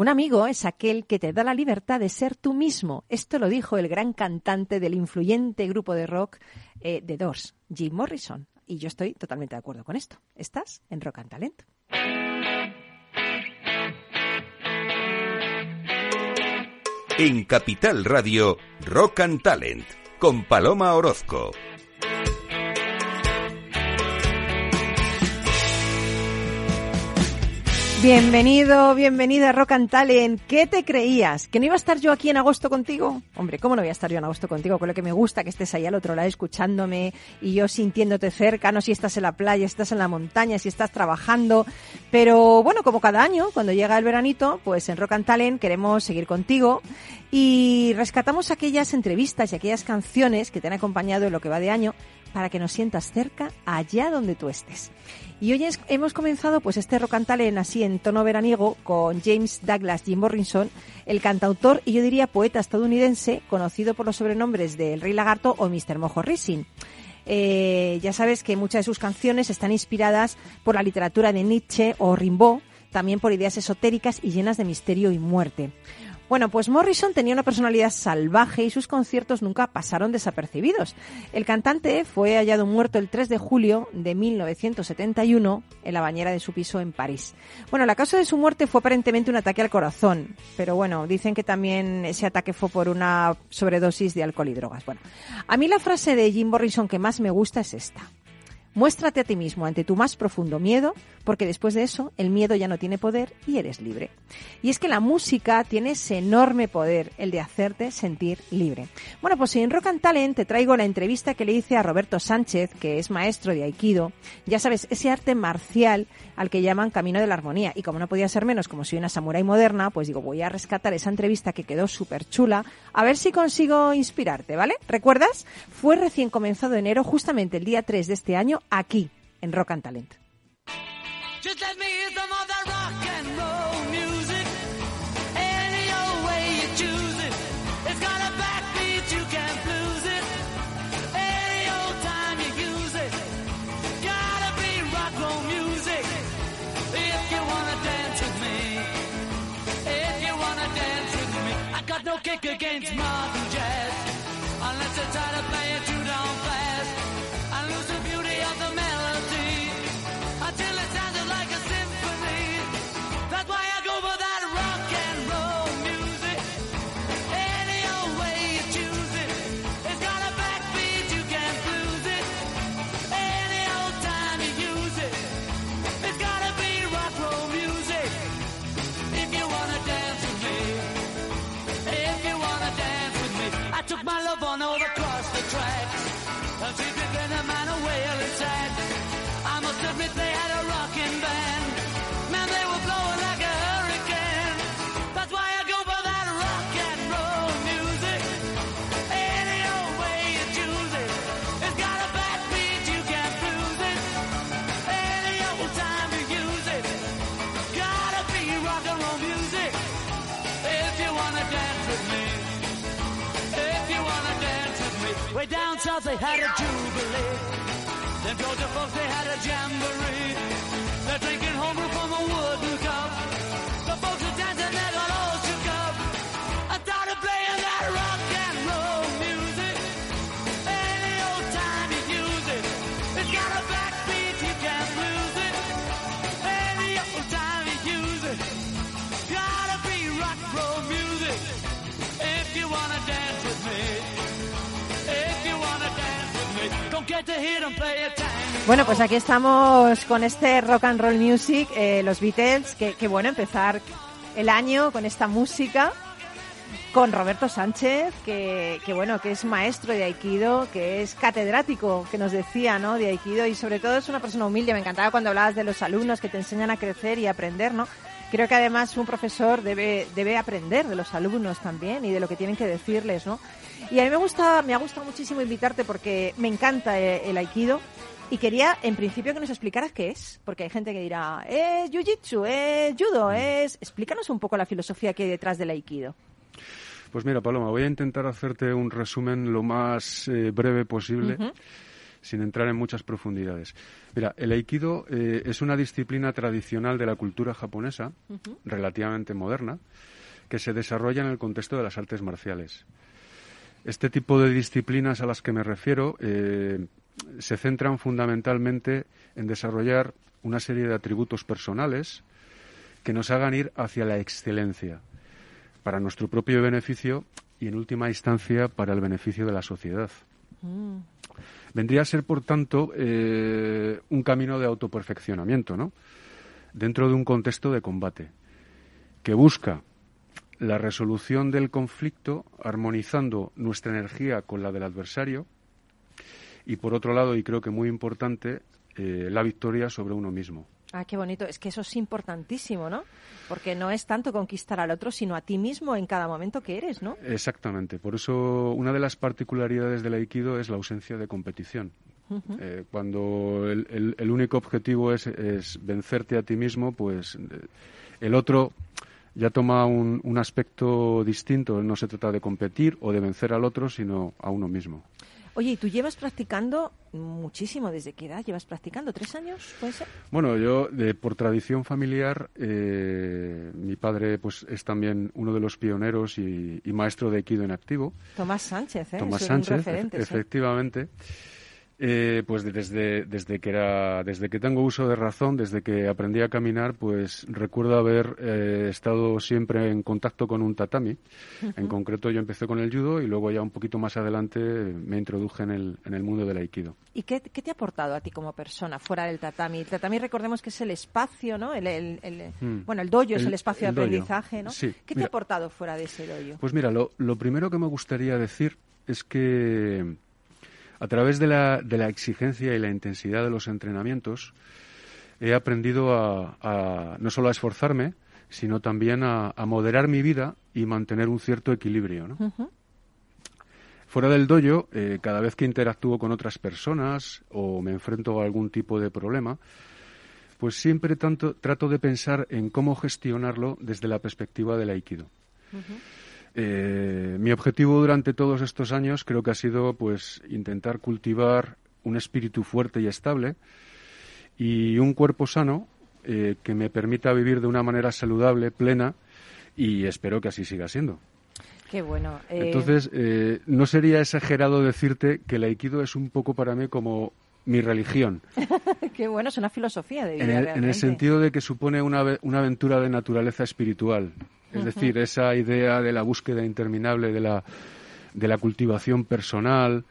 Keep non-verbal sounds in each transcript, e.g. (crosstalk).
Un amigo es aquel que te da la libertad de ser tú mismo. Esto lo dijo el gran cantante del influyente grupo de rock eh, The Doors, Jim Morrison. Y yo estoy totalmente de acuerdo con esto. Estás en Rock and Talent. En Capital Radio, Rock and Talent, con Paloma Orozco. Bienvenido, bienvenida a Rock and Talent. ¿Qué te creías? ¿Que no iba a estar yo aquí en agosto contigo? Hombre, ¿cómo no voy a estar yo en agosto contigo? Con lo que me gusta que estés ahí al otro lado escuchándome y yo sintiéndote cerca, no si estás en la playa, si estás en la montaña, si estás trabajando. Pero bueno, como cada año, cuando llega el veranito, pues en Rock and Talent queremos seguir contigo y rescatamos aquellas entrevistas y aquellas canciones que te han acompañado en lo que va de año para que nos sientas cerca allá donde tú estés. Y hoy hemos comenzado pues este rock and talent así en tono veraniego con James Douglas Jim Morrison, el cantautor y yo diría poeta estadounidense conocido por los sobrenombres de El Rey Lagarto o Mr. Mojo Rising. Eh, ya sabes que muchas de sus canciones están inspiradas por la literatura de Nietzsche o Rimbaud, también por ideas esotéricas y llenas de misterio y muerte. Bueno, pues Morrison tenía una personalidad salvaje y sus conciertos nunca pasaron desapercibidos. El cantante fue hallado muerto el 3 de julio de 1971 en la bañera de su piso en París. Bueno, la causa de su muerte fue aparentemente un ataque al corazón, pero bueno, dicen que también ese ataque fue por una sobredosis de alcohol y drogas. Bueno, a mí la frase de Jim Morrison que más me gusta es esta. Muéstrate a ti mismo ante tu más profundo miedo, porque después de eso el miedo ya no tiene poder y eres libre. Y es que la música tiene ese enorme poder, el de hacerte sentir libre. Bueno, pues en Rock and Talent te traigo la entrevista que le hice a Roberto Sánchez, que es maestro de Aikido. Ya sabes, ese arte marcial al que llaman Camino de la Armonía. Y como no podía ser menos, como soy una samurái moderna, pues digo, voy a rescatar esa entrevista que quedó súper chula, a ver si consigo inspirarte, ¿vale? ¿Recuerdas? Fue recién comenzado enero, justamente el día 3 de este año, aquí, en Rock and Talent. Just let me hear some of that rock and roll music. Any old way you choose it, it's got a backbeat, you can't lose it. Any old time you use it, gotta be rock roll music. If you wanna dance with me, if you wanna dance with me, I got no kick against Martin. They had a jubilee. Them Georgia folks they had a jamboree. They're drinking homebrew from a wooden cup. The folks are dancing, they got all Bueno, pues aquí estamos con este rock and roll music, eh, los Beatles, que, que bueno empezar el año con esta música con Roberto Sánchez, que, que bueno, que es maestro de Aikido, que es catedrático, que nos decía, ¿no? De Aikido y sobre todo es una persona humilde. Me encantaba cuando hablabas de los alumnos que te enseñan a crecer y aprender, ¿no? Creo que además un profesor debe, debe aprender de los alumnos también y de lo que tienen que decirles, ¿no? Y a mí me gusta, me ha gustado muchísimo invitarte porque me encanta eh, el Aikido. Y quería, en principio, que nos explicaras qué es, porque hay gente que dirá, es Jiu-Jitsu, es Judo, es... Explícanos un poco la filosofía que hay detrás del Aikido. Pues mira, Paloma, voy a intentar hacerte un resumen lo más eh, breve posible. sin entrar en muchas profundidades. Mira, el aikido eh, es una disciplina tradicional de la cultura japonesa, relativamente moderna, que se desarrolla en el contexto de las artes marciales. Este tipo de disciplinas a las que me refiero eh, se centran fundamentalmente en desarrollar una serie de atributos personales que nos hagan ir hacia la excelencia, para nuestro propio beneficio y, en última instancia, para el beneficio de la sociedad. Mm. Vendría a ser, por tanto, eh, un camino de autoperfeccionamiento, ¿no? Dentro de un contexto de combate, que busca la resolución del conflicto armonizando nuestra energía con la del adversario y, por otro lado, y creo que muy importante, eh, la victoria sobre uno mismo. Ah, qué bonito. Es que eso es importantísimo, ¿no? Porque no es tanto conquistar al otro, sino a ti mismo en cada momento que eres, ¿no? Exactamente. Por eso una de las particularidades del Aikido es la ausencia de competición. Eh, cuando el, único objetivo es, vencerte a ti mismo, pues eh, el otro ya toma un, un aspecto distinto. No se trata de competir o de vencer al otro, sino a uno mismo. Oye, ¿y tú llevas practicando muchísimo? ¿Desde qué edad llevas practicando? ¿Tres años? ¿Puede ser? Bueno, yo, de, por tradición familiar, eh, mi padre pues es también uno de los pioneros y, maestro de Aikido en activo. Tomás Sánchez, ¿eh? Tomás Sánchez, efectivamente. Eh, pues desde, desde que era desde que tengo uso de razón desde que aprendí a caminar pues recuerdo haber eh, estado siempre en contacto con un tatami. En concreto yo empecé con el judo y luego ya un poquito más adelante me introduje en el, en el mundo del aikido. Y qué, qué, te ha aportado a ti como persona fuera del tatami el tatami recordemos que es el espacio no el, el, hmm. bueno el dojo es el espacio de aprendizaje no qué te ha aportado fuera de ese dojo pues mira lo, lo primero que me gustaría decir es que a través de la, de la exigencia y la intensidad de los entrenamientos, he aprendido a, no solo a esforzarme, sino también a, moderar mi vida y mantener un cierto equilibrio. Fuera del dojo, eh, cada vez que interactúo con otras personas o me enfrento a algún tipo de problema, pues siempre tanto, trato de pensar en cómo gestionarlo desde la perspectiva del aikido. Eh, mi objetivo durante todos estos años creo que ha sido pues intentar cultivar un espíritu fuerte y estable y un cuerpo sano eh, que me permita vivir de una manera saludable, plena y espero que así siga siendo. Qué bueno. Eh, Entonces, no sería exagerado decirte que el aikido es un poco para mí como mi religión. (laughs) Qué bueno, es una filosofía de vida. En el, en el sentido de que supone una, una aventura de naturaleza espiritual. Es decir, esa idea de la búsqueda interminable de la, de la cultivación personal,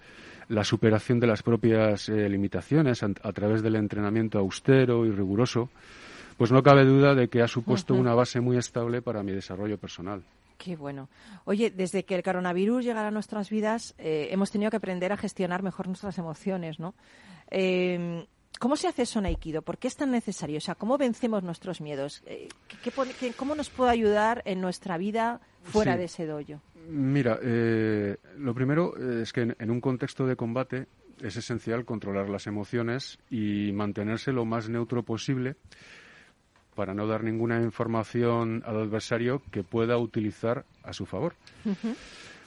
la superación de las propias eh, limitaciones a, través del entrenamiento austero y riguroso, pues no cabe duda de que ha supuesto una base muy estable para mi desarrollo personal. Qué bueno. Oye, desde que el coronavirus llegara a nuestras vidas, eh, hemos tenido que aprender a gestionar mejor nuestras emociones, ¿no? Eh, ¿Cómo se hace eso en Aikido? ¿Por qué es tan necesario? O sea, ¿cómo vencemos nuestros miedos? Eh, cómo nos puede ayudar en nuestra vida fuera de ese dojo? Mira, eh, lo primero es que en, un contexto de combate es esencial controlar las emociones y mantenerse lo más neutro posible para no dar ninguna información al adversario que pueda utilizar a su favor.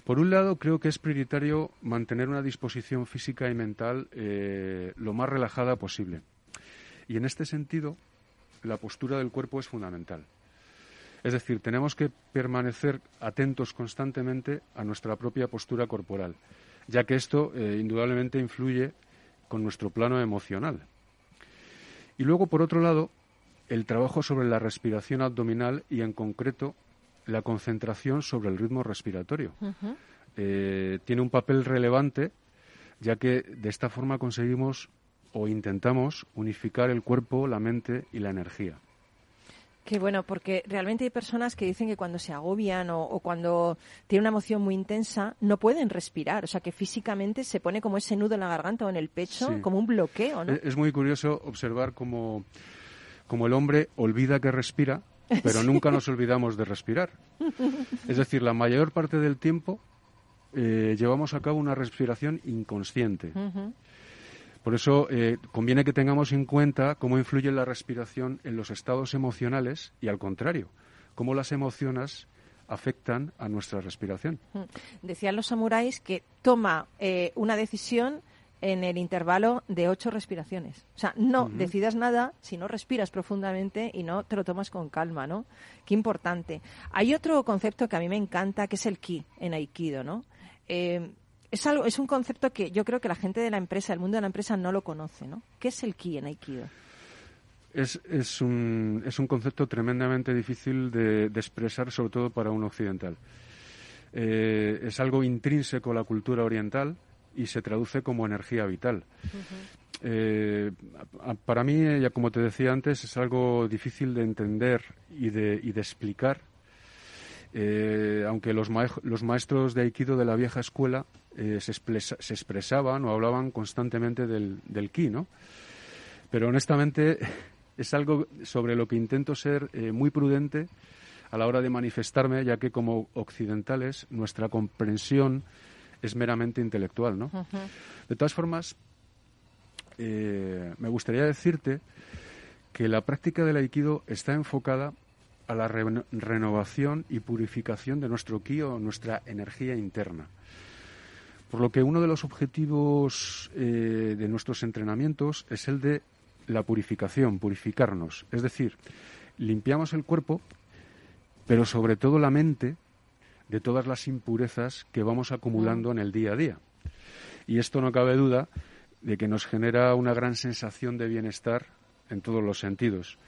Por un lado, creo que es prioritario mantener una disposición física y mental eh, lo más relajada posible. Y en este sentido, la postura del cuerpo es fundamental. Es decir, tenemos que permanecer atentos constantemente a nuestra propia postura corporal, ya que esto eh, indudablemente influye con nuestro plano emocional. Y luego, por otro lado, el trabajo sobre la respiración abdominal y, en concreto, la concentración sobre el ritmo respiratorio. Eh, tiene un papel relevante, ya que de esta forma conseguimos o intentamos unificar el cuerpo, la mente y la energía. Qué bueno, porque realmente hay personas que dicen que cuando se agobian o, cuando tienen una emoción muy intensa no pueden respirar, o sea que físicamente se pone como ese nudo en la garganta o en el pecho, como un bloqueo, ¿no? Es muy curioso observar cómo, cómo el hombre olvida que respira pero (laughs) nunca nos olvidamos de respirar. Es decir, la mayor parte del tiempo eh, llevamos a cabo una respiración inconsciente. Por eso eh, conviene que tengamos en cuenta cómo influye la respiración en los estados emocionales y al contrario, cómo las emociones afectan a nuestra respiración. Decían los samuráis que toma eh, una decisión en el intervalo de ocho respiraciones. O sea, no decidas nada si no respiras profundamente y no te lo tomas con calma, ¿no? Qué importante. Hay otro concepto que a mí me encanta, que es el ki en Aikido, ¿no? Eh, es, algo, es un concepto que yo creo que la gente de la empresa, el mundo de la empresa no lo conoce, ¿no? ¿Qué es el ki en Aikido? Es, es, un, es un concepto tremendamente difícil de, expresar, sobre todo para un occidental. Eh, es algo intrínseco a la cultura oriental y se traduce como energía vital. Eh, para mí, ya como te decía antes, es algo difícil de entender y de, y de explicar, eh, aunque los, los, maestros de Aikido de la vieja escuela se, se, expresaban o hablaban constantemente del, del ki, ¿no? Pero honestamente (laughs) es algo sobre lo que intento ser eh, muy prudente a la hora de manifestarme, ya que como occidentales nuestra comprensión es meramente intelectual, ¿no? De todas formas, eh, me gustaría decirte que la práctica del aikido está enfocada a la renovación y purificación de nuestro ki o nuestra energía interna. Por lo que uno de los objetivos eh, de nuestros entrenamientos es el de la purificación, purificarnos. Es decir, limpiamos el cuerpo, pero sobre todo la mente de todas las impurezas que vamos acumulando en el día a día. Y esto no cabe duda de que nos genera una gran sensación de bienestar en todos los sentidos.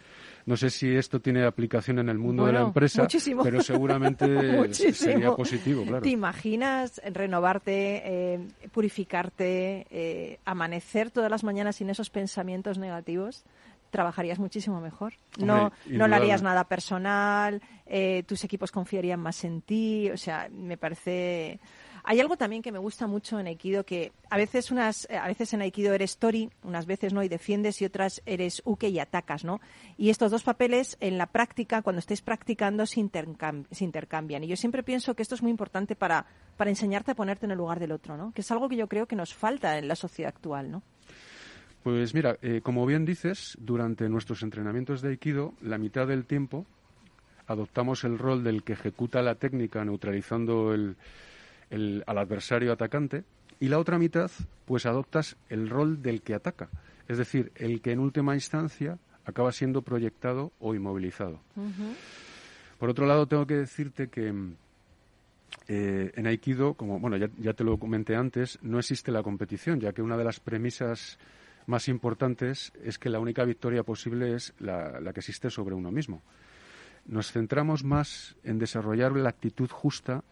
No sé si esto tiene aplicación en el mundo de la empresa, pero seguramente (laughs) sería positivo, claro. ¿Te imaginas renovarte, eh, purificarte, eh, amanecer todas las mañanas sin esos pensamientos negativos? Trabajarías muchísimo mejor. no, no le harías nada personal, eh, tus equipos confiarían más en ti, o sea, me parece hay algo también que me gusta mucho en Aikido que a veces unas a veces en Aikido eres Tori, unas veces no y defiendes y otras eres Uke y atacas, ¿no? Y estos dos papeles en la práctica cuando estés practicando se, intercambian y yo siempre pienso que esto es muy importante para para enseñarte a ponerte en el lugar del otro, ¿no? Que es algo que yo creo que nos falta en la sociedad actual, ¿no? Pues mira, eh, como bien dices, durante nuestros entrenamientos de Aikido, la mitad del tiempo adoptamos el rol del que ejecuta la técnica neutralizando el, al adversario atacante y la otra mitad pues adoptas el rol del que ataca, es decir, el que en última instancia acaba siendo proyectado o inmovilizado. Por otro lado, tengo que decirte que eh, en Aikido, como bueno, ya, te lo comenté antes, no existe la competición, ya que una de las premisas más importantes es que la única victoria posible es la, la que existe sobre uno mismo. Nos centramos más en desarrollar la actitud justa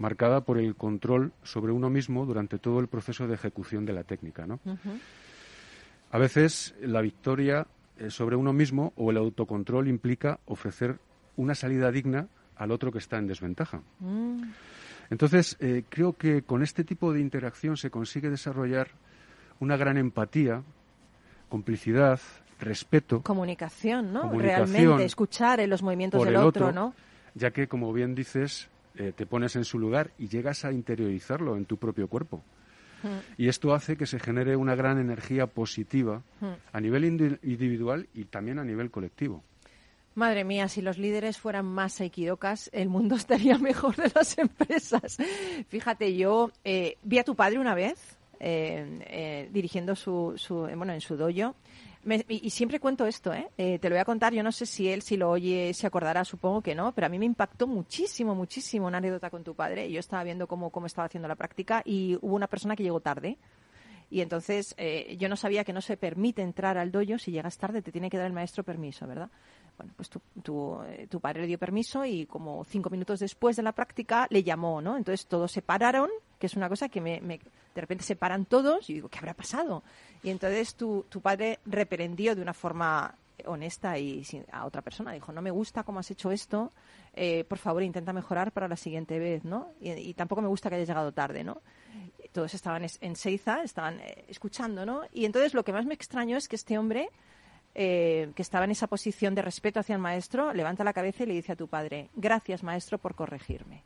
marcada por el control sobre uno mismo durante todo el proceso de ejecución de la técnica. ¿no? A veces la victoria eh, sobre uno mismo o el autocontrol implica ofrecer una salida digna al otro que está en desventaja. Mm. Entonces, eh, creo que con este tipo de interacción se consigue desarrollar una gran empatía, complicidad, respeto. Comunicación, ¿no? Realmente, escuchar en los movimientos del otro, ¿no? Ya que, como bien dices, eh, te pones en su lugar y llegas a interiorizarlo en tu propio cuerpo. Hmm. Y esto hace que se genere una gran energía positiva hmm. a nivel individual y también a nivel colectivo. Madre mía, si los líderes fueran más equidocas, el mundo (laughs) estaría mejor de las empresas. Fíjate, yo eh, vi a tu padre una vez eh, dirigiendo su, su, bueno, en su dojo y, siempre cuento esto, ¿eh? ¿eh? Te lo voy a contar, yo no sé si él, si lo oye, se acordará, supongo que no, pero a mí me impactó muchísimo, muchísimo una anécdota con tu padre. Yo estaba viendo cómo, cómo estaba haciendo la práctica y hubo una persona que llegó tarde. Y entonces eh, yo no sabía que no se permite entrar al dojo si llegas tarde, te tiene que dar el maestro permiso, ¿verdad? Bueno, pues tu, tu, eh, tu, padre le dio permiso y como cinco minutos después de la práctica le llamó, ¿no? Entonces todos se pararon, que es una cosa que me, me de repente se paran todos y digo, ¿qué habrá pasado? Y entonces tu, tu padre reprendió de una forma honesta y a otra persona. Dijo, no me gusta cómo has hecho esto, eh, por favor intenta mejorar para la siguiente vez, ¿no? Y, tampoco me gusta que hayas llegado tarde, ¿no? Todos estaban en Seiza, estaban eh, escuchando, ¿no? Y entonces lo que más me extrañó es que este hombre, eh, que estaba en esa posición de respeto hacia el maestro, levanta la cabeza y le dice a tu padre, gracias maestro por corregirme.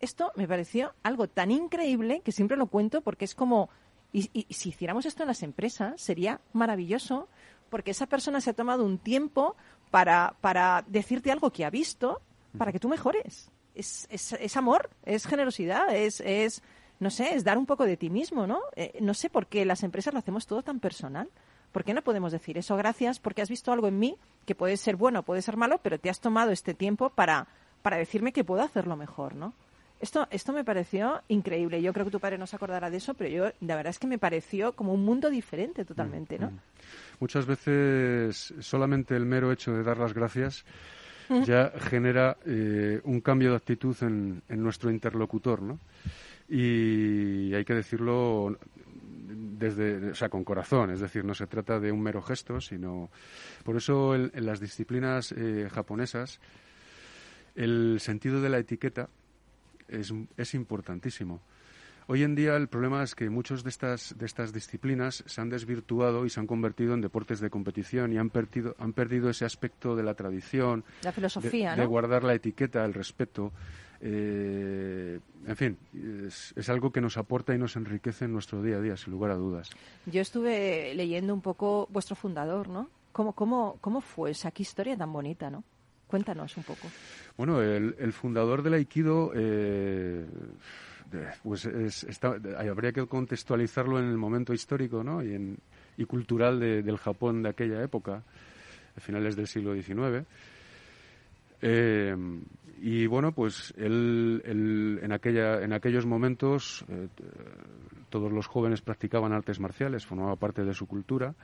Esto me pareció algo tan increíble que siempre lo cuento porque es como, y, si hiciéramos esto en las empresas, sería maravilloso porque esa persona se ha tomado un tiempo para, para decirte algo que ha visto para que tú mejores. Es, es, es amor, es generosidad, es, es no sé, es dar un poco de ti mismo, ¿no? Eh, no sé por qué las empresas lo hacemos todo tan personal. ¿Por qué no podemos decir eso? Gracias porque has visto algo en mí que puede ser bueno, puede ser malo, pero te has tomado este tiempo para, para decirme que puedo hacerlo mejor, ¿no? Esto, esto me pareció increíble. Yo creo que tu padre no se acordará de eso, pero yo, la verdad es que me pareció como un mundo diferente totalmente, ¿no? Mm, mm. Muchas veces solamente el mero hecho de dar las gracias ya genera eh, un cambio de actitud en, en, nuestro interlocutor, ¿no? Y hay que decirlo desde, o sea, con corazón, es decir, no se trata de un mero gesto, sino por eso en, en las disciplinas eh, japonesas el sentido de la etiqueta es, es importantísimo. Hoy en día el problema es que muchas de estas, de estas disciplinas se han desvirtuado y se han convertido en deportes de competición y han perdido, han perdido ese aspecto de la tradición, la filosofía, de, ¿no? de guardar la etiqueta, el respeto. Eh, en fin, es, es, algo que nos aporta y nos enriquece en nuestro día a día, sin lugar a dudas. Yo estuve leyendo un poco vuestro fundador, ¿no? ¿Cómo, cómo, cómo fue esa qué historia tan bonita, no? Cuéntanos un poco. Bueno, el, fundador del Aikido, eh, pues es, está, habría que contextualizarlo en el momento histórico ¿no? y, en, y cultural de, del Japón de aquella época, a finales del siglo XIX. Eh, y bueno, pues él, él, en, aquella, en aquellos momentos eh, todos los jóvenes practicaban artes marciales, formaba parte de su cultura.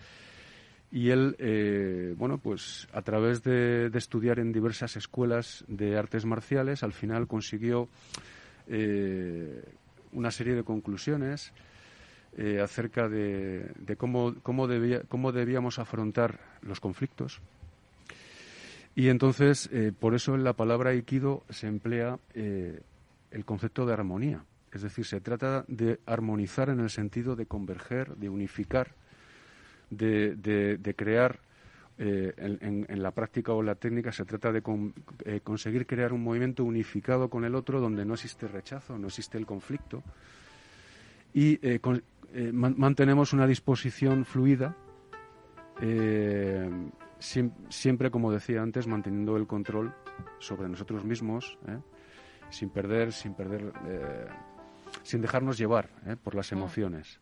Y él, eh, bueno, pues a través de, estudiar en diversas escuelas de artes marciales, al final consiguió eh, una serie de conclusiones eh, acerca de, cómo, cómo, cómo, debíamos afrontar los conflictos. Y entonces, por eso en la palabra aikido se emplea el concepto de armonía. Es decir, se trata de armonizar en el sentido de converger, de unificar de, de, de crear eh, en, en, la práctica o la técnica se trata de con, eh, conseguir crear un movimiento unificado con el otro donde no existe rechazo, no existe el conflicto y eh, con, man, mantenemos una disposición fluida si, siempre, como decía antes, manteniendo el control sobre nosotros mismos, sin perder, sin perder, sin dejarnos llevar por las emociones.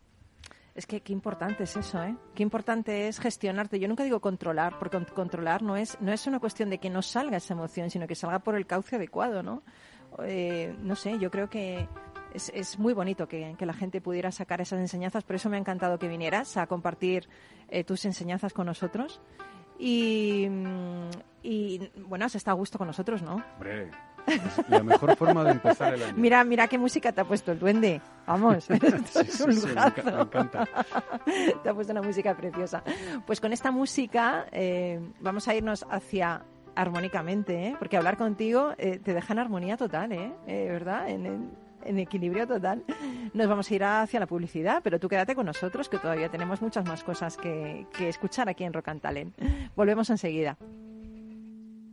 Es que qué importante es eso, ¿eh? Qué importante es gestionarte. Yo nunca digo controlar, porque controlar no es, no es una cuestión de que no salga esa emoción, sino que salga por el cauce adecuado, ¿no? Eh, no sé, yo creo que es, es muy bonito que, que, la gente pudiera sacar esas enseñanzas. Por eso me ha encantado que vinieras a compartir eh, tus enseñanzas con nosotros. Y, y, bueno, has estado a gusto con nosotros, ¿no? Hombre, es la mejor forma de empezar el año. Mira, mira qué música te ha puesto el duende. Vamos, (laughs) sí, es un sí, lujazo. me encanta. te ha puesto una música preciosa. Pues con esta música eh, vamos a irnos hacia armónicamente, ¿eh? porque hablar contigo eh, te deja en armonía total, ¿eh? ¿verdad? En, en, en, equilibrio total. Nos vamos a ir hacia la publicidad, pero tú quédate con nosotros, que todavía tenemos muchas más cosas que, que escuchar aquí en Rock and Talent. Volvemos enseguida.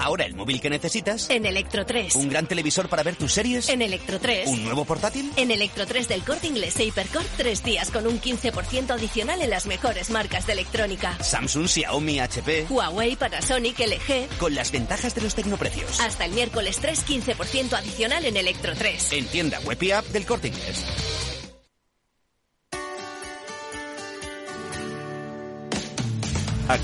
Ahora el móvil que necesitas. En Electro 3. Un gran televisor para ver tus series. En Electro 3. Un nuevo portátil. En Electro 3 del Corte Inglés e Hipercore, tres días con un 15% adicional en las mejores marcas de electrónica. Samsung, Xiaomi, HP. Huawei, Panasonic, LG. Con las ventajas de los tecnoprecios. Hasta el miércoles 3, 15% adicional en Electro 3. En tienda web y app del Corte Inglés.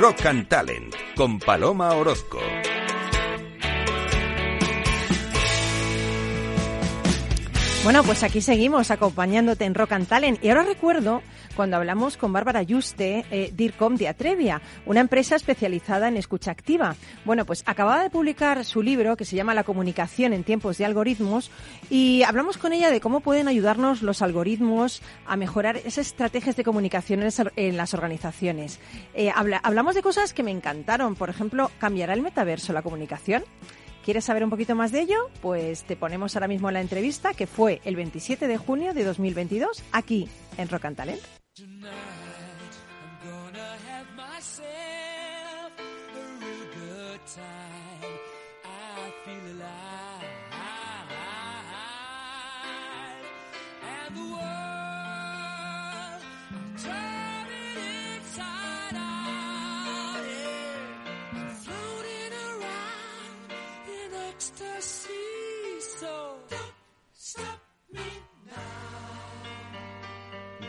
Rock and Talent con Paloma Orozco. Bueno, pues aquí seguimos acompañándote en Rock and Talent. Y ahora recuerdo cuando hablamos con Bárbara Juste, eh, DIRCOM de Atrevia, una empresa especializada en escucha activa. Bueno, pues acababa de publicar su libro que se llama La comunicación en tiempos de algoritmos y hablamos con ella de cómo pueden ayudarnos los algoritmos a mejorar esas estrategias de comunicación en las organizaciones. Eh, hablamos de cosas que me encantaron. Por ejemplo, ¿cambiará el metaverso la comunicación? ¿Quieres saber un poquito más de ello? Pues te ponemos ahora mismo la entrevista que fue el 27 de junio de 2022 aquí en Rock and Talent.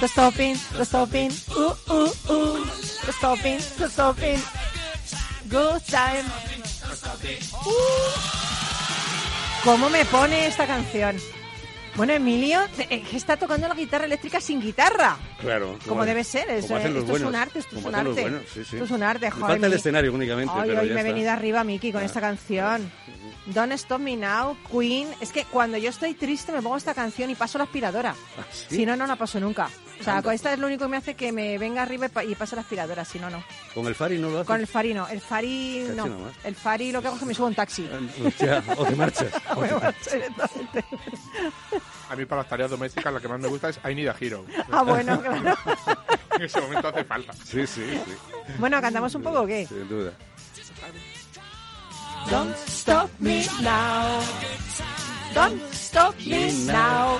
The stopping, the stopping, uh, uh, uh, the stopping, the stopping, good time. Uh. ¿Cómo me pone esta canción? Bueno, Emilio eh, está tocando la guitarra eléctrica sin guitarra. Claro. Como debe ser. Es, esto es un arte, esto es un arte. buenos, sí, sí. Esto es un arte, Me joder. falta el mi- escenario únicamente, Ay, pero hoy ya me he venido arriba, Miki, con Ah. esta canción. Don't Stop Me Now, Queen. Es que cuando yo estoy triste me pongo esta canción y paso la aspiradora. ¿Ah, sí? Si no, no la paso nunca. O sea, con esta es lo único que me hace que me venga arriba y pa- y pase la aspiradora. Si no, no. Con el Fari no lo haces. Con el Fari no. El Fari no. nomás. El Fari lo que hago es que me subo a un taxi. (laughs) Hostia, o te marchas. o (laughs) Me te marcho directamente. (laughs) A mí para las tareas domésticas la que más me gusta es I Need a Hero. Ah, bueno, claro. en ese momento hace falta. Sí, sí, sí. Bueno, ¿cantamos un poco o qué? Sin duda. Don't stop me now. Don't stop me now.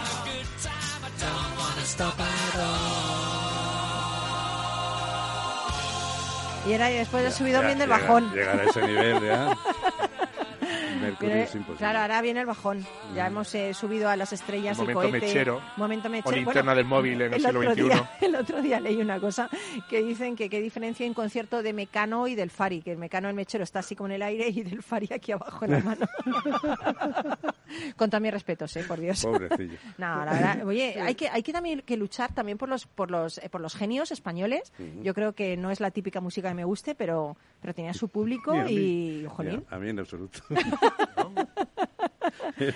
Y era después del subidón Ya, viene el llegar- bajón. Llegar a ese nivel ya. (laughs) Mercurio Viene- es imposible. claro, ahora viene el bajón. Ya hemos eh, subido a las estrellas El el momento cohete. mechero. Momento O mechero. linterna del móvil en el siglo otro XXI. Día, el otro día leí una cosa que dicen que qué diferencia hay un concierto de Mecano y del Fari, que el Mecano, el mechero, está así como en el aire y del Fari aquí abajo en la (laughs) mano. Con todos mis respetos, ¿eh? Por Dios. Pobrecillo. (laughs) No, la verdad, oye, hay que, hay que también que luchar también por los, por los, eh, por los genios españoles. Yo creo que no es la típica música que me guste, pero, pero tenía su público Ni a mí. y, jolín. A mí en absoluto. (laughs)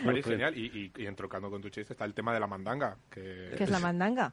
Vale, genial. Y, y, y entroncando con tu chiste está el tema de la mandanga. Que, ¿Qué es la mandanga?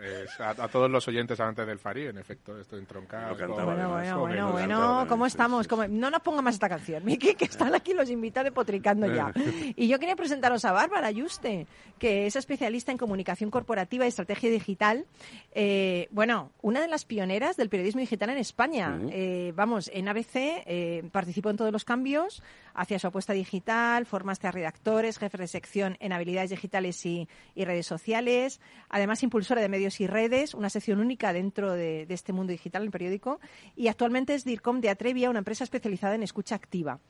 Bueno, bueno, es a, a todos los oyentes antes del Fari, en efecto, esto además. Bueno, bueno, el- bueno, cantaba, ¿cómo estamos? ¿Cómo- No nos ponga más esta canción, (laughs) Miki, que están aquí los invitados potricando ya. (laughs) Y yo quería presentaros a Bárbara Yuste, que es especialista en comunicación corporativa y estrategia digital. Eh, bueno, una de las pioneras del periodismo digital en España. Eh, vamos, en ABC eh, participó en todos los cambios, hacia su apuesta digital, formaste a redactores, jefes de sección en habilidades digitales y, redes sociales, además impulsora de medios y redes, una sección única dentro de, de este mundo digital el periódico, y actualmente es DIRCOM de Atrevia, una empresa especializada en escucha activa.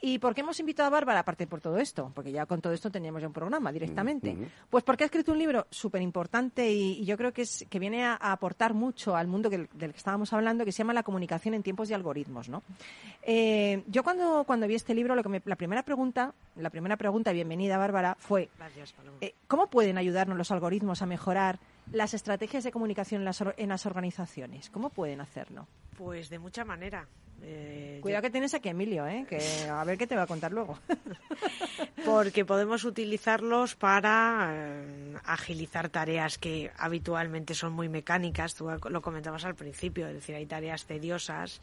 ¿Y por qué hemos invitado a Bárbara, aparte por todo esto? Porque ya con todo esto teníamos ya un programa directamente. Pues porque ha escrito un libro súper importante y, y yo creo que, es, que viene a, a aportar mucho al mundo que- del que estábamos hablando, que se llama La comunicación en tiempos de algoritmos. ¿no? Eh, yo cuando, cuando vi este libro, lo que me- la primera pregunta, la primera pregunta, bienvenida Bárbara, fue Gracias, eh, ¿cómo pueden ayudarnos los algoritmos a mejorar las estrategias de comunicación en las, or- en las organizaciones? ¿Cómo pueden hacerlo? Pues de mucha manera. Eh, Cuidado que tienes aquí a Emilio, ¿eh? que a ver qué te va a contar luego. (laughs) porque podemos utilizarlos para eh, agilizar tareas que habitualmente son muy mecánicas. Tú lo comentabas al principio, es decir, hay tareas tediosas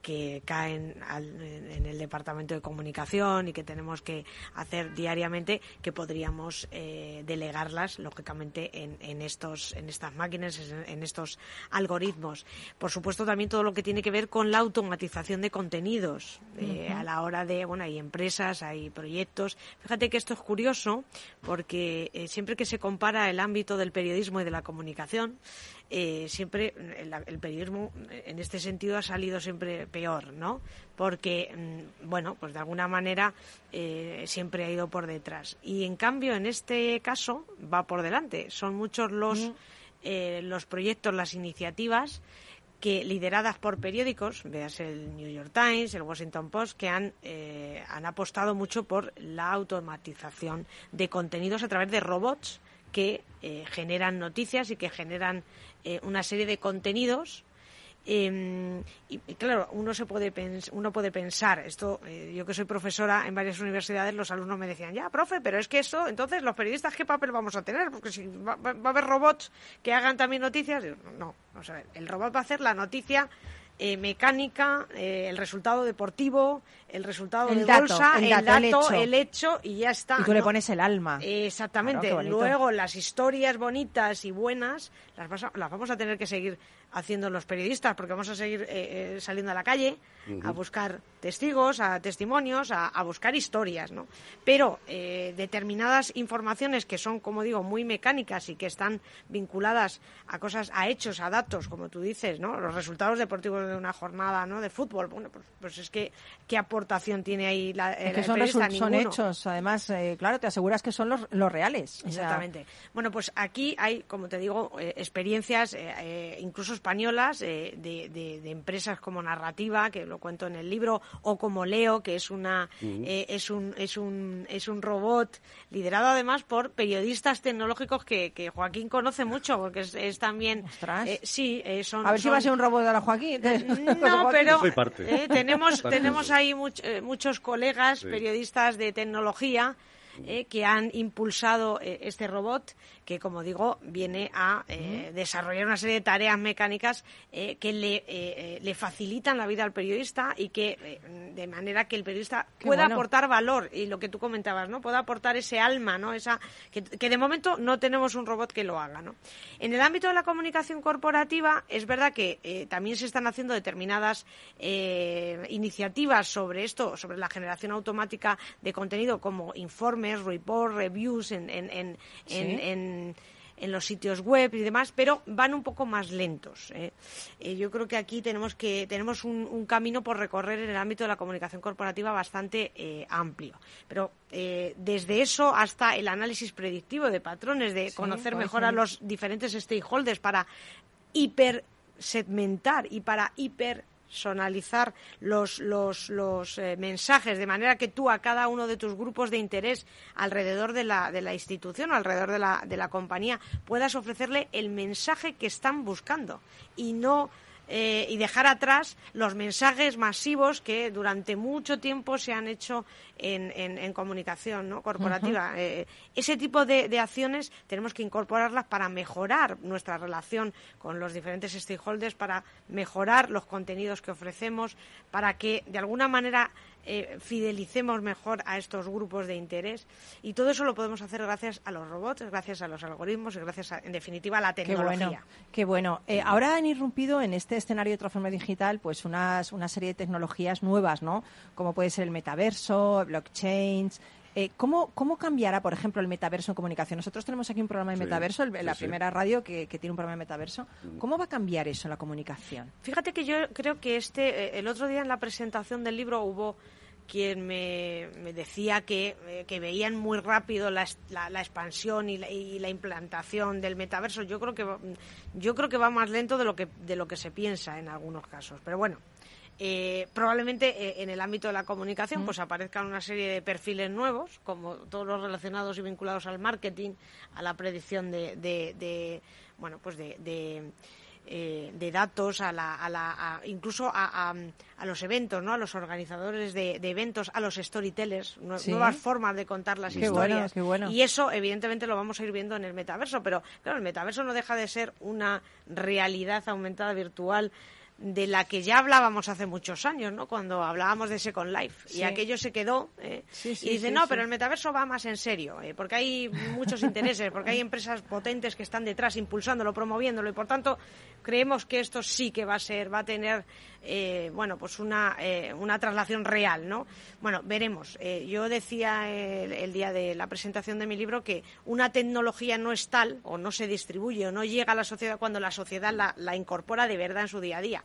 que caen al- en el departamento de comunicación y que tenemos que hacer diariamente, que podríamos eh, delegarlas, lógicamente, en, en estos, en estas máquinas, en, en estos algoritmos. Por supuesto, también todo lo que tiene que ver con la automatización de contenidos eh, a la hora de, bueno, hay empresas, hay proyectos. Fíjate que esto es curioso porque eh, siempre que se compara el ámbito del periodismo y de la comunicación, eh, siempre el, el periodismo en este sentido ha salido siempre peor, ¿no? Porque, mm, bueno, pues de alguna manera eh, siempre ha ido por detrás. Y en cambio, en este caso, va por delante. Son muchos los, eh, los proyectos, las iniciativas que lideradas por periódicos, veas el New York Times, el Washington Post, que han, eh, han apostado mucho por la automatización de contenidos a través de robots que eh, generan noticias y que generan eh, una serie de contenidos eh, y, y claro, uno se puede pens- uno puede pensar esto. eh, yo que soy profesora en varias universidades, los alumnos me decían ya, profe, pero es que eso, entonces los periodistas qué papel vamos a tener, porque si va, va- va a haber robots que hagan también noticias, no, vamos a ver, el robot va a hacer la noticia. eh, mecánica, eh, el resultado deportivo, el resultado El de dato, bolsa, el el dato, el hecho. el hecho y ya está. y tú le pones el alma. Exactamente. Claro. Luego las historias bonitas y buenas las, vas a- las vamos a tener que seguir haciendo los periodistas, porque vamos a seguir eh, eh, saliendo a la calle a buscar testigos, a testimonios, a, a buscar historias, ¿no? Pero eh, determinadas informaciones que son, como digo, muy mecánicas y que están vinculadas a cosas, a hechos, a datos, como tú dices, ¿no? Los resultados deportivos de una jornada, ¿no? De fútbol, bueno, pues, pues es que qué aportación tiene ahí la, Es el que son, periodista? son hechos, además, eh, claro, te aseguras que son los, los reales. O sea, Exactamente. Bueno, pues aquí hay, como te digo, eh, experiencias, eh, eh, incluso españolas, eh, de, de- de empresas como Narrativa, que lo cuento en el libro, o como Leo, que es una eh, es un es un es un robot liderado además por periodistas tecnológicos que, que Joaquín conoce mucho, porque es, es también Ostras. eh, sí, eh, son a ver si va a ser un robot de la Joaquín. (laughs) no, Joaquín. pero Soy parte. eh, tenemos, Parte tenemos ahí much- eh, muchos colegas, Sí. periodistas de tecnología, eh, que han impulsado eh, este robot que, como digo, viene a eh, desarrollar una serie de tareas mecánicas eh, que le, eh, eh, le facilitan la vida al periodista y que, de manera que el periodista Qué pueda bueno. aportar valor y lo que tú comentabas, ¿no? Pueda aportar ese alma, ¿no? Esa, que, que de momento no tenemos un robot que lo haga, ¿no? En el ámbito de la comunicación corporativa es verdad que también se están haciendo determinadas eh, iniciativas sobre esto, sobre la generación automática de contenido como informes, reports, reviews en, en, en, Sí. en- en- en los sitios web y demás, pero van un poco más lentos. ¿eh? Eh, yo creo que aquí tenemos que tenemos un, un camino por recorrer en el ámbito de la comunicación corporativa bastante eh, amplio. Pero desde eso hasta el análisis predictivo de patrones, de Sí, conocer mejor a los diferentes stakeholders para hiper segmentar y para hipersonalizar los, los, los eh, mensajes de manera que tú a cada uno de tus grupos de interés alrededor de la, de la institución alrededor de la, de la compañía puedas ofrecerle el mensaje que están buscando y no eh, y dejar atrás los mensajes masivos que durante mucho tiempo se han hecho en, en- en comunicación ¿no? corporativa. Eh, ese tipo de, de acciones tenemos que incorporarlas para mejorar nuestra relación con los diferentes stakeholders, para mejorar los contenidos que ofrecemos, para que de alguna manera eh, fidelicemos mejor a estos grupos de interés. Y todo eso lo podemos hacer gracias a los robots, gracias a los algoritmos y gracias, a- en definitiva, a la Qué tecnología. bueno, qué bueno. Eh, ahora han irrumpido en este escenario de transformación digital pues unas, una serie de tecnologías nuevas, ¿no? Como puede ser el metaverso, blockchains. Eh, ¿cómo, ¿Cómo cambiará, por ejemplo, el metaverso en comunicación? Nosotros tenemos aquí un programa de Sí, metaverso, el- la sí, sí. primera radio que, que tiene un programa de metaverso. ¿Cómo va a cambiar eso en la comunicación? Fíjate que yo creo que este, eh, el otro día en la presentación del libro hubo quien me, me decía que, eh, que veían muy rápido la, la- la expansión y la, y la implantación del metaverso. Yo creo que va, yo creo que va más lento de lo que de lo que se piensa en algunos casos. Pero bueno, eh, probablemente eh, en el ámbito de la comunicación pues aparezcan una serie de perfiles nuevos, como todos los relacionados y vinculados al marketing, a la predicción de, de- de, bueno pues de, de, eh, de datos, a la, a la, a- incluso a, a- los eventos, ¿no? a los organizadores de, de eventos, a los storytellers, Sí. nuevas formas de contar las Qué historias. bueno, qué bueno. Y eso, evidentemente, lo vamos a ir viendo en el metaverso, pero claro, el metaverso no deja de ser una realidad aumentada virtual de la que ya hablábamos hace muchos años, ¿no? Cuando hablábamos de Second Life. Sí. Y aquello se quedó. ¿eh? Sí, sí, y dice, no, pero el metaverso va más en serio, ¿eh? porque hay muchos intereses, porque hay empresas potentes que están detrás impulsándolo, promoviéndolo, y por tanto creemos que esto sí que va a ser, va a tener, eh, bueno, pues una, eh, una traslación real, ¿no? Bueno, veremos. Eh, yo decía el, el día de la presentación de mi libro que una tecnología no es tal, o no se distribuye, o no llega a la sociedad cuando la sociedad la, la incorpora de verdad en su día a día.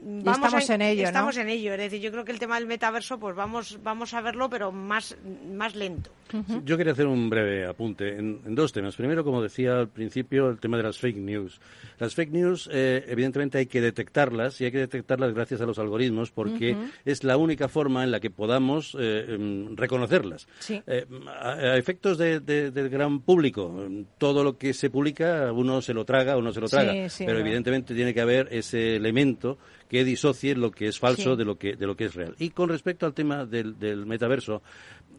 Vamos estamos a- en ello, ¿no? Estamos en ello, es decir, yo creo que el tema del metaverso, pues vamos, vamos a verlo, pero más, más lento. Yo quería hacer un breve apunte en, en dos temas. Primero, como decía al principio, el tema de las fake news. Las fake news, eh, evidentemente, hay que detectarlas y hay que detectarlas gracias a los algoritmos porque es la única forma en la que podamos eh, em, reconocerlas. Sí. Eh, a, a efectos de- de- del gran público, todo lo que se publica, uno se lo traga o no se lo Sí, traga. sí, pero ¿no? evidentemente tiene que haber ese elemento que disocie lo que es falso Sí. de lo que de lo que es real. Y con respecto al tema del, del metaverso,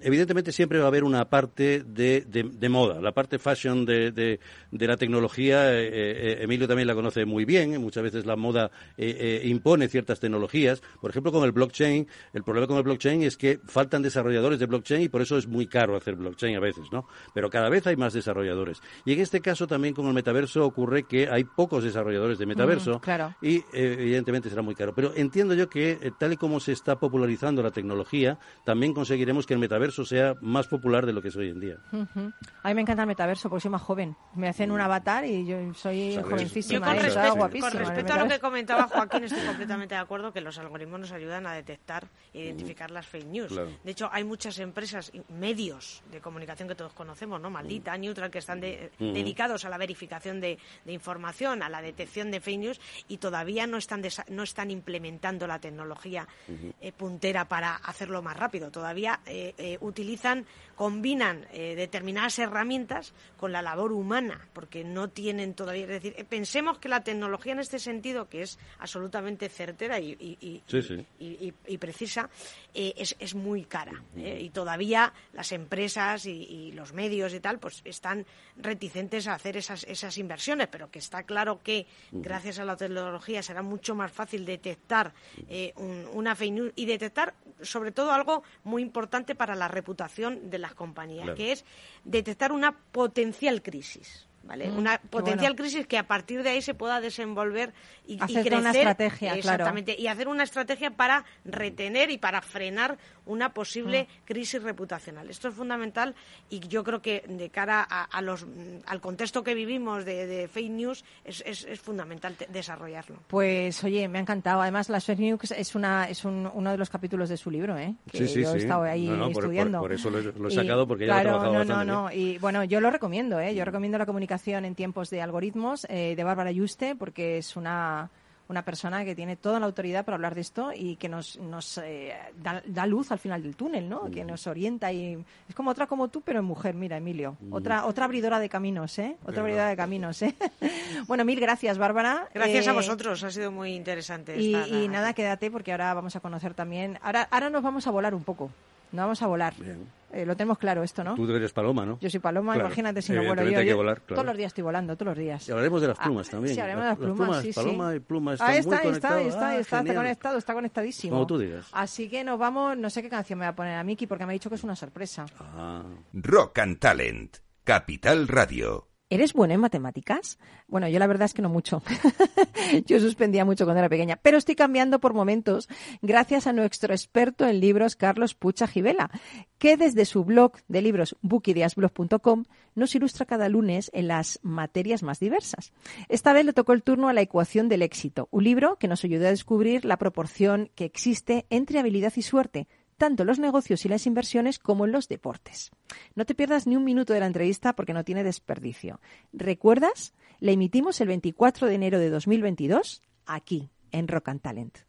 evidentemente siempre va a haber una parte de, de- de moda, la parte fashion de, de- la tecnología. eh, eh, Emilio también la conoce muy bien. eh, Muchas veces la moda eh, eh, impone ciertas tecnologías. Por ejemplo, con el blockchain, el problema con el blockchain es que faltan desarrolladores de blockchain y por eso es muy caro hacer blockchain a veces, ¿no? Pero cada vez hay más desarrolladores. Y en este caso también con el metaverso ocurre que hay pocos desarrolladores de metaverso Mm, claro. y eh, evidentemente será muy caro. Pero entiendo yo que tal y como se está popularizando la tecnología, también conseguiremos que el metaverso sea más popular de lo que es hoy en día. A mí me encanta el metaverso porque soy más joven. Me hacen un avatar y yo soy Sabes. Yo jovencísima. con ¿eh? con el respecto a lo que metaverso. comentaba (laughs) Joaquín, estoy completamente de acuerdo que los algoritmos nos ayudan a detectar e identificar las fake news. Claro. De hecho, hay muchas empresas, y medios de comunicación que todos conocemos, ¿no? Maldita, Neutral, que están de- Ujú. dedicados a la verificación de, de información, a la detección de fake news y todavía no están, desa- no están implementando la tecnología eh, puntera para hacerlo más rápido. Todavía eh, eh, utilizan, combinan eh, determinadas herramientas con la labor humana, porque no tienen todavía. Es decir, eh, pensemos que la tecnología en este sentido, que es absolutamente certera y, y- y- Sí, sí. y- y- y precisa, eh, es, es muy cara. eh, y todavía las empresas y, los medios y tal, pues están reticentes a hacer esas, esas inversiones, pero que está claro que gracias a la tecnología será mucho más fácil detectar un- una fake news y detectar sobre todo algo muy importante para la reputación de las compañías, Claro. que es detectar una potencial crisis. ¿Vale? Mm, una potencial bueno. crisis que a partir de ahí se pueda desenvolver y, y Hacer crecer una estrategia, claro. exactamente y hacer una estrategia para retener y para frenar una posible Mm. crisis reputacional. Esto es fundamental y yo creo que de cara a, a los, mm, al contexto que vivimos de, de fake news es, es- es fundamental te- desarrollarlo. Pues oye, me ha encantado. Además, las fake news es, una, es un- uno de los capítulos de su libro, ¿eh? Que Sí, sí, yo he sí. estado ahí No, no, por- por- estudiando. por eso lo he- lo he Y, sacado, porque ya lo he claro, trabajado no, bastante no, no. Y bueno, yo lo recomiendo, ¿eh? Yo recomiendo la comunicación en tiempos de algoritmos eh, de Bárbara Yuste, porque es una una persona que tiene toda la autoridad para hablar de esto y que nos, nos eh, da, da luz al final del túnel, ¿no? Que nos orienta y es como otra como tú, pero en mujer, mira, Emilio. Otra otra abridora de caminos, ¿eh? Otra abridora de caminos, ¿eh? (laughs) bueno, mil gracias, Bárbara. Gracias a Eh, vosotros, ha sido muy interesante. y, nada, quédate porque ahora vamos a conocer también. Ahora, ahora nos vamos a volar un poco. Nos vamos a volar. Bien. Eh, lo tenemos claro esto, ¿no? Tú eres paloma, ¿no? Yo soy paloma, Claro. imagínate si no vuelo yo. Evidentemente hay que Yo volar, claro. Todos los días estoy volando, todos los días. Y hablaremos de las Ah, plumas también. Sí, hablaremos de Las- plumas, plumas, sí, sí. paloma y pluma están Ahí muy está, ahí está, ahí conectados. está, ahí Ah, está, está conectado, está conectadísimo. Como tú digas. Así que nos vamos, no sé qué canción me va a poner a Miki porque me ha dicho que es una sorpresa. Ah. Rock and Talent. Capital Radio. ¿Eres buena en matemáticas? Bueno, yo la verdad es que no mucho. (laughs) yo suspendía mucho cuando era pequeña, pero estoy cambiando por momentos gracias a nuestro experto en libros, Carlos Pucha Givela, que desde su blog de libros bookideasblog.com nos ilustra cada lunes en las materias más diversas. Esta vez le tocó el turno a la ecuación del éxito, un libro que nos ayudó a descubrir la proporción que existe entre habilidad y suerte, tanto en los negocios y las inversiones como en los deportes. No te pierdas ni un minuto de la entrevista porque no tiene desperdicio. ¿Recuerdas? La emitimos el 24 de enero de 2022 aquí, en Rock and Talent.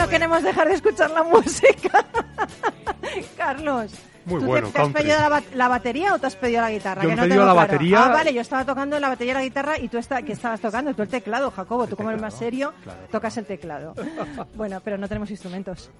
no queremos dejar de escuchar la (laughs) música. Carlos, Muy ¿Tú te- bueno, te, has pedido la, ba- la batería o te has pedido la guitarra? Yo Que no he pedido tengo la claro. batería. Ah, vale, yo estaba tocando la batería y la guitarra y tú está, que estabas tocando, tú el teclado, Jacobo, tú como el más serio, tocas el teclado. bueno, pero no tenemos instrumentos.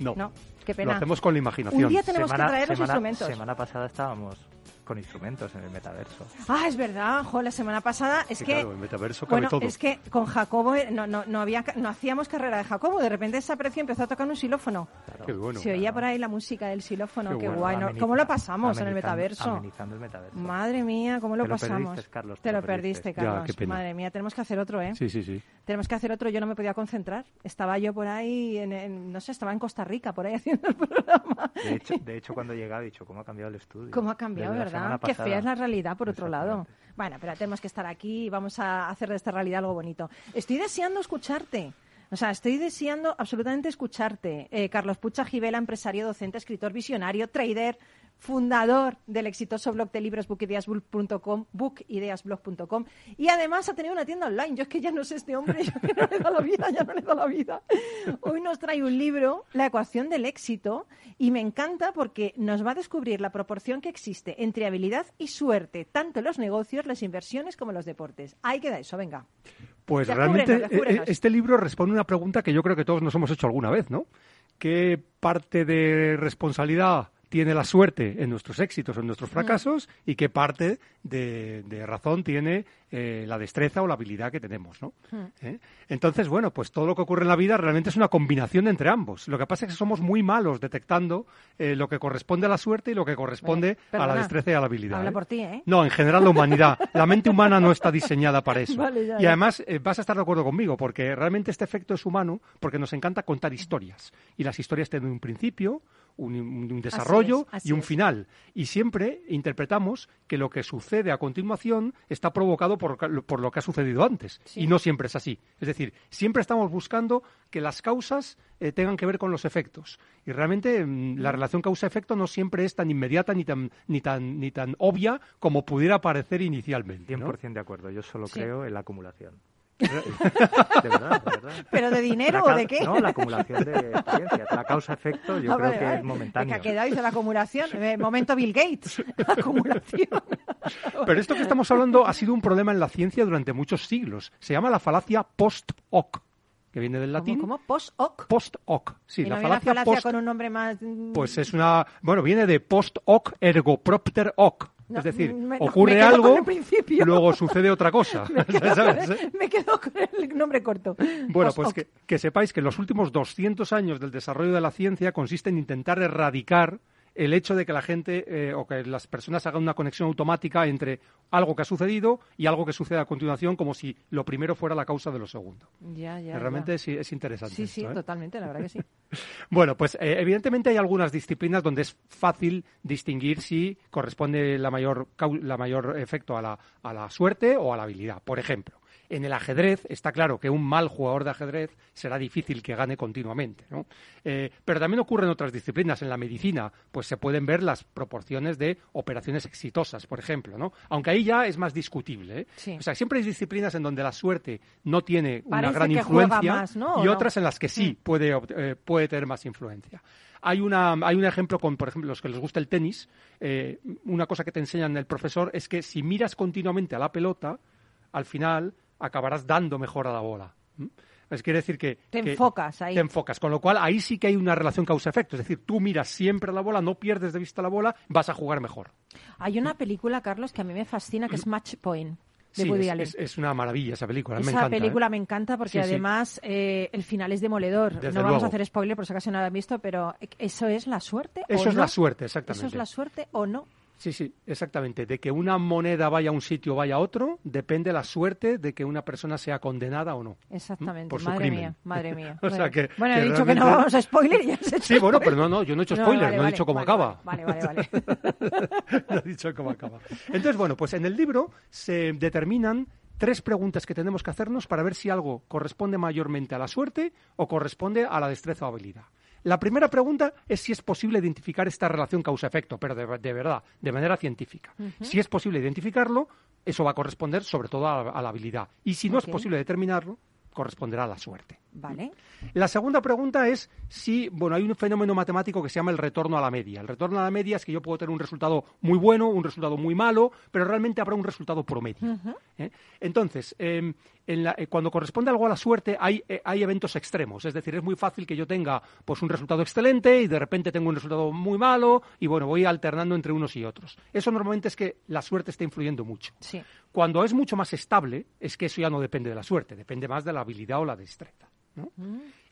No. No, qué pena. Lo hacemos con la imaginación. Un día tenemos semana, que traer los instrumentos. Semana pasada estábamos con instrumentos en el metaverso. Ah, es verdad, jo, la semana pasada es Sí, que claro, el metaverso cabe bueno, todo. es que con Jacobo eh, no, no, no había no hacíamos carrera de Jacobo, de repente desapareció y empezó a tocar un xilófono. Qué bueno. Se oía por ahí la música del xilófono, Qué qué, bueno. guay. Ameniza- ¿Cómo lo pasamos en el metaverso? amenizando el metaverso. Madre mía, ¿cómo lo Te lo pasamos? perdiste, Carlos, te te lo perdiste. Ya, Carlos. qué pena. Madre mía, tenemos que hacer otro, ¿eh? Sí, sí, sí. Tenemos que hacer otro. Yo no me podía concentrar. Estaba yo por ahí, en, en- no sé, estaba en Costa Rica, por ahí (laughs) haciendo el programa. De hecho, de hecho, cuando llega he dicho, ¿cómo ha cambiado el estudio? ¿Cómo ha cambiado, la verdad? Qué fea es la realidad, por otro lado. Bueno, pero tenemos que estar aquí y vamos a hacer de esta realidad algo bonito. Estoy deseando escucharte. O sea, estoy deseando absolutamente escucharte. Eh, Carlos Pucha Givela, empresario, docente, escritor, visionario, trader, fundador del exitoso blog de libros bookideasblog.com, bookideasblog.com y además ha tenido una tienda online. Yo es que ya no sé este hombre, (laughs) yo que no le da la vida, ya no le da la vida. Hoy nos trae un libro, La ecuación del éxito, y me encanta porque nos va a descubrir la proporción que existe entre habilidad y suerte, tanto en los negocios, las inversiones como en los deportes. Ahí queda eso, venga. Pues Descúbrenos, realmente eh, descúbrenos. eh, este libro responde una pregunta que yo creo que todos nos hemos hecho alguna vez, ¿no? ¿Qué parte de responsabilidad tiene la suerte en nuestros éxitos o en nuestros fracasos y qué parte de, de razón tiene eh, la destreza o la habilidad que tenemos, ¿no? ¿Eh? Entonces, bueno, pues todo lo que ocurre en la vida realmente es una combinación entre ambos. Lo que pasa es que somos muy malos detectando eh, lo que corresponde a la suerte y lo que corresponde a la destreza y a la habilidad. Habla por ti, ¿eh? No, en general la humanidad. La mente humana no está diseñada para (laughs) eso. Vale, ya, y además vas a estar de acuerdo conmigo, porque realmente este efecto es humano, porque nos encanta contar historias. Y las historias tienen un principio, un, desarrollo así y un es. final. Y siempre interpretamos que lo que sucede a continuación está provocado por, ca- por lo que ha sucedido antes. Y no siempre es así. Es decir, siempre estamos buscando que las causas eh, tengan que ver con los efectos. Y realmente mm, la relación causa-efecto no siempre es tan inmediata ni tan, ni tan, ni tan obvia como pudiera parecer inicialmente. ¿no? 100% de acuerdo. Yo solo Sí. creo en la acumulación. De verdad, de verdad. ¿Pero de dinero La o de qué? No, la acumulación de experiencias. La causa-efecto yo Ah, creo que es momentáneo. Que quedado, dice la acumulación. Eh, momento Bill Gates. La acumulación. (laughs) Pero esto que estamos hablando ha sido un problema en la ciencia durante muchos siglos. Se llama la falacia post-hoc, que viene del latín. ¿Cómo? ¿Post-hoc? Post-hoc. Sí, y la no viene falacia, falacia post con un nombre más... mm, Pues es una. Bueno, viene de post-hoc ergo propter hoc. No, es decir, me- no, ocurre algo, luego sucede otra cosa. (laughs) me, quedo (laughs) ¿Sabes? con el, me quedo con el nombre corto. Bueno, pues que, que sepáis que los últimos 200 años del desarrollo de la ciencia consiste en intentar erradicar el hecho de que la gente eh, o que las personas hagan una conexión automática entre algo que ha sucedido y algo que sucede a continuación, como si lo primero fuera la causa de lo segundo. Ya, ya, Realmente ya. es, es interesante. Sí, sí, ¿eh? totalmente, la verdad que sí. (laughs) Bueno, pues eh, evidentemente hay algunas disciplinas donde es fácil distinguir si corresponde la mayor, la mayor efecto a la, a la suerte o a la habilidad. Por ejemplo, en el ajedrez está claro que un mal jugador de ajedrez será difícil que gane continuamente, ¿no? Eh, pero también ocurre en otras disciplinas. En la medicina, pues se pueden ver las proporciones de operaciones exitosas, por ejemplo, ¿no? Aunque ahí ya es más discutible, ¿eh? Sí. O sea, siempre hay disciplinas en donde la suerte no tiene una gran influencia más, ¿no? ¿O y otras en las que sí puede, obt- eh, puede tener más influencia. Hay, una, hay un ejemplo con, por ejemplo, los que les gusta el tenis. eh, una cosa que te enseñan el profesor es que si miras continuamente a la pelota, al final acabarás dando mejor a la bola. Es quiere decir que... Te que enfocas ahí. Te enfocas, con lo cual ahí sí que hay una relación causa-efecto. Es decir, tú miras siempre a la bola, no pierdes de vista la bola, vas a jugar mejor. Hay una película, Carlos, que a mí me fascina, que es Match Point, de Sí, Woody es, Allen. es- es una maravilla esa película. me Esa encanta, ¿eh? película me encanta porque Sí, sí. además eh, el final es demoledor. Desde no vamos a hacer spoiler por si acaso no lo han visto, pero ¿eso es la suerte? Eso o es no? la suerte, exactamente. ¿Eso es la suerte o no? Sí, sí, exactamente. De que una moneda vaya a un sitio o vaya a otro, depende la suerte de que una persona sea condenada o no. Exactamente. Por su madre crimen. mía, madre mía. (laughs) O sea que- bueno, que he dicho que no vamos a spoiler y ya has hecho Sí, bueno, pero no, no, yo no he hecho No, spoiler, vale, no he vale, dicho cómo vale, acaba. Vale, vale, vale. (laughs) no he dicho cómo acaba. Entonces, bueno, pues en el libro se determinan tres preguntas que tenemos que hacernos para ver si algo corresponde mayormente a la suerte o corresponde a la destreza o habilidad. La primera pregunta es si es posible identificar esta relación causa-efecto, pero de, de verdad, de manera científica. Si es posible identificarlo, eso va a corresponder sobre todo a, la- a la habilidad. Y si no es posible determinarlo, corresponderá a la suerte. Vale. La segunda pregunta es si, bueno, hay un fenómeno matemático que se llama el retorno a la media. El retorno a la media es que yo puedo tener un resultado muy bueno, un resultado muy malo, pero realmente habrá un resultado promedio. ¿eh? Entonces, eh, en la- eh, cuando corresponde algo a la suerte, hay, eh, hay eventos extremos. Es decir, es muy fácil que yo tenga pues un resultado excelente y de repente tengo un resultado muy malo y bueno, voy alternando entre unos y otros. Eso normalmente es que la suerte está influyendo mucho. Sí. Cuando es mucho más estable, es que eso ya no depende de la suerte, depende más de la habilidad o la destreza. ¿No?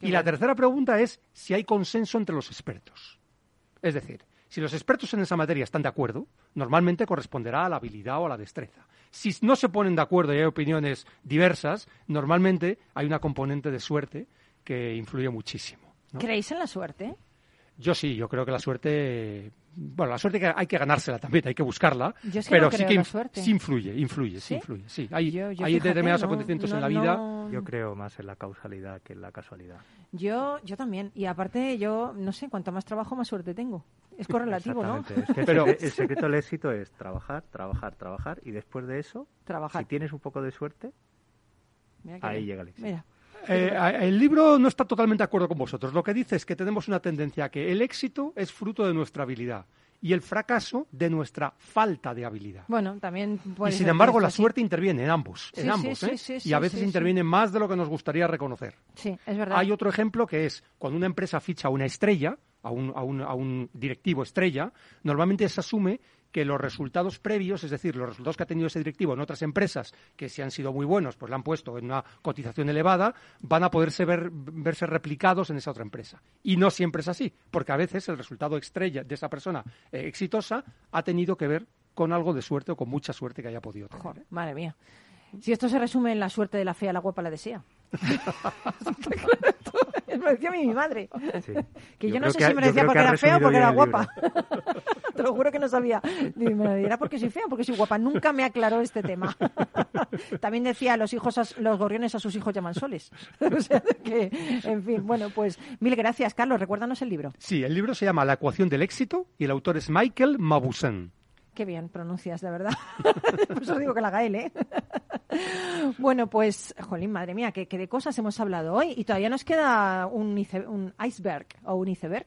Y la tercera pregunta es si hay consenso entre los expertos. Es decir, si los expertos en esa materia están de acuerdo, normalmente corresponderá a la habilidad o a la destreza. Si no se ponen de acuerdo y hay opiniones diversas, normalmente hay una componente de suerte que influye muchísimo. ¿no? ¿Creéis en la suerte? Yo sí, yo creo que la suerte, bueno, la suerte que hay que ganársela también, hay que buscarla, Yo que pero no sí creo que sí influye, influye, sí, ¿Sí? influye, sí. Hay, Yo- yo hay fíjate, determinados no- acontecimientos en la vida. no- Yo creo más en la causalidad que en la casualidad. Yo, yo también. Y aparte, yo, no sé, cuanto más trabajo, más suerte tengo. Es correlativo, ¿no? Exactamente. Es que Pero- el secreto del éxito es trabajar, trabajar, trabajar y después de eso, Trabajar. si tienes un poco de suerte, Mira ahí bien. llega el éxito. Mira. Eh, el libro no está totalmente de acuerdo con vosotros. Lo que dice es que tenemos una tendencia a que el éxito es fruto de nuestra habilidad y el fracaso de nuestra falta de habilidad. Bueno, también puede y sin embargo, la suerte interviene en ambos, Sí, en ambos, sí, ¿eh? sí, y a veces interviene más de lo que nos gustaría reconocer. Sí, es verdad. Hay otro ejemplo que es cuando una empresa ficha a una estrella, a un, a un- a un directivo estrella, normalmente se asume que los resultados previos, es decir, los resultados que ha tenido ese directivo en otras empresas que si han sido muy buenos, pues la han puesto en una cotización elevada, van a poderse ver, verse replicados en esa otra empresa. Y no siempre es así, porque a veces el resultado estrella de esa persona eh, exitosa ha tenido que ver con algo de suerte o con mucha suerte que haya podido tener. Joder, madre mía. Si esto se resume en la suerte de la fea, la guapa la desea. (laughs) me lo decía a mí mi madre. Sí. Que yo, Yo no sé que- si me decía porque era fea o porque era guapa. (laughs) Te lo juro que no sabía. Digo, Me lo dirá porque soy fea o porque soy guapa. Nunca me aclaró este tema. (laughs) También decía, los hijos, a- los gorriones a sus hijos llaman soles. o sea que, en fin, bueno, pues mil gracias, Carlos. Recuérdanos el libro. Sí, el libro se llama La ecuación del éxito y el autor es Michael Mauboussin. Qué bien pronuncias, de verdad. (laughs) Por eso digo que la haga él, ¿eh? (laughs) bueno, pues, jolín, madre mía, ¿qué, qué de cosas hemos hablado hoy. Y todavía nos queda un, un iceberg o un iceberg.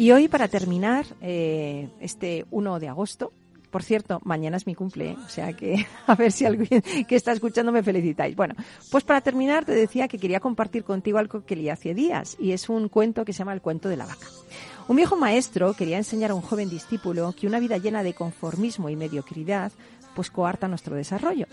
Y hoy, para terminar, eh, este 1 de agosto, por cierto, mañana es mi cumple, ¿eh? o sea que (laughs) a ver si alguien que está escuchando me felicitáis. Bueno, pues para terminar te decía que quería compartir contigo algo que leí hace días y es un cuento que se llama El cuento de la vaca. Un viejo maestro quería enseñar a un joven discípulo que una vida llena de conformismo y mediocridad pues coarta nuestro desarrollo.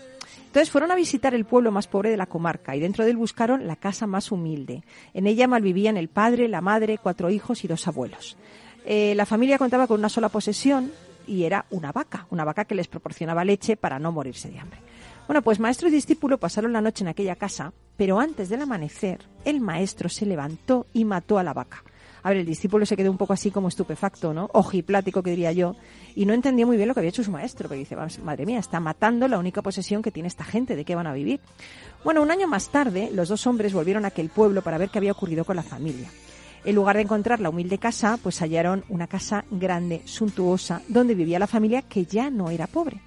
Entonces fueron a visitar el pueblo más pobre de la comarca y dentro de él buscaron la casa más humilde. En ella malvivían el padre, la madre, cuatro hijos y dos abuelos. Eh, la familia contaba con una sola posesión y era una vaca, una vaca que les proporcionaba leche para no morirse de hambre. Bueno, pues maestro y discípulo pasaron la noche en aquella casa, pero antes del amanecer el maestro se levantó y mató a la vaca. A ver, el discípulo se quedó un poco así como estupefacto, ¿no? Ojiplático, que diría yo, y no entendía muy bien lo que había hecho su maestro, porque dice, "Vamos, madre mía, está matando la única posesión que tiene esta gente, ¿de qué van a vivir? Bueno, un año más tarde, los dos hombres volvieron a aquel pueblo para ver qué había ocurrido con la familia. En lugar de encontrar la humilde casa, pues hallaron una casa grande, suntuosa, donde vivía la familia que ya no era pobre.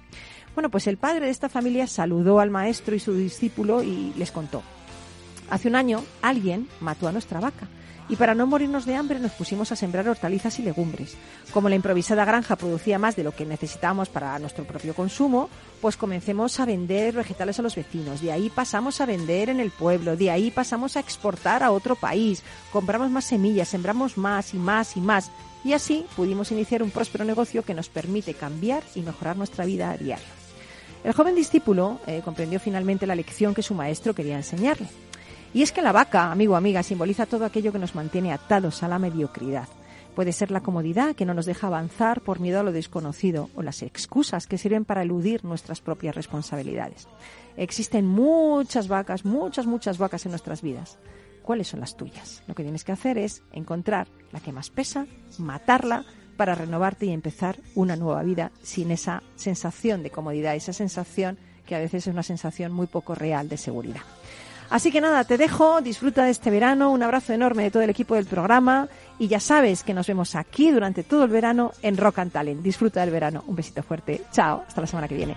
Bueno, pues el padre de esta familia saludó al maestro y su discípulo y les contó. Hace un año alguien mató a nuestra vaca y para no morirnos de hambre nos pusimos a sembrar hortalizas y legumbres. Como la improvisada granja producía más de lo que necesitábamos para nuestro propio consumo, pues comencemos a vender vegetales a los vecinos. De ahí pasamos a vender en el pueblo, de ahí pasamos a exportar a otro país. Compramos más semillas, sembramos más y más y más. Y así pudimos iniciar un próspero negocio que nos permite cambiar y mejorar nuestra vida a diario. El joven discípulo eh, comprendió finalmente la lección que su maestro quería enseñarle. Y es que la vaca, amigo amiga, simboliza todo aquello que nos mantiene atados a la mediocridad. Puede ser la comodidad que no nos deja avanzar por miedo a lo desconocido o las excusas que sirven para eludir nuestras propias responsabilidades. Existen muchas vacas, muchas, muchas vacas en nuestras vidas. ¿Cuáles son las tuyas? Lo que tienes que hacer es encontrar la que más pesa, matarla para renovarte y empezar una nueva vida sin esa sensación de comodidad, esa sensación que a veces es una sensación muy poco real de seguridad. Así que nada, te dejo, disfruta de este verano, un abrazo enorme de todo el equipo del programa y ya sabes que nos vemos aquí durante todo el verano en Rock and Talent. Disfruta del verano, un besito fuerte, chao, hasta la semana que viene.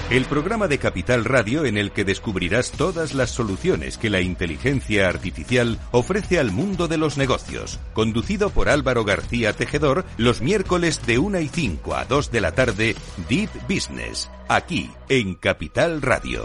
El programa de Capital Radio en el que descubrirás todas las soluciones que la inteligencia artificial ofrece al mundo de los negocios. Conducido por Álvaro García Tejedor, los miércoles de 1 y 5 a 2 de la tarde, Deep Business, aquí en Capital Radio.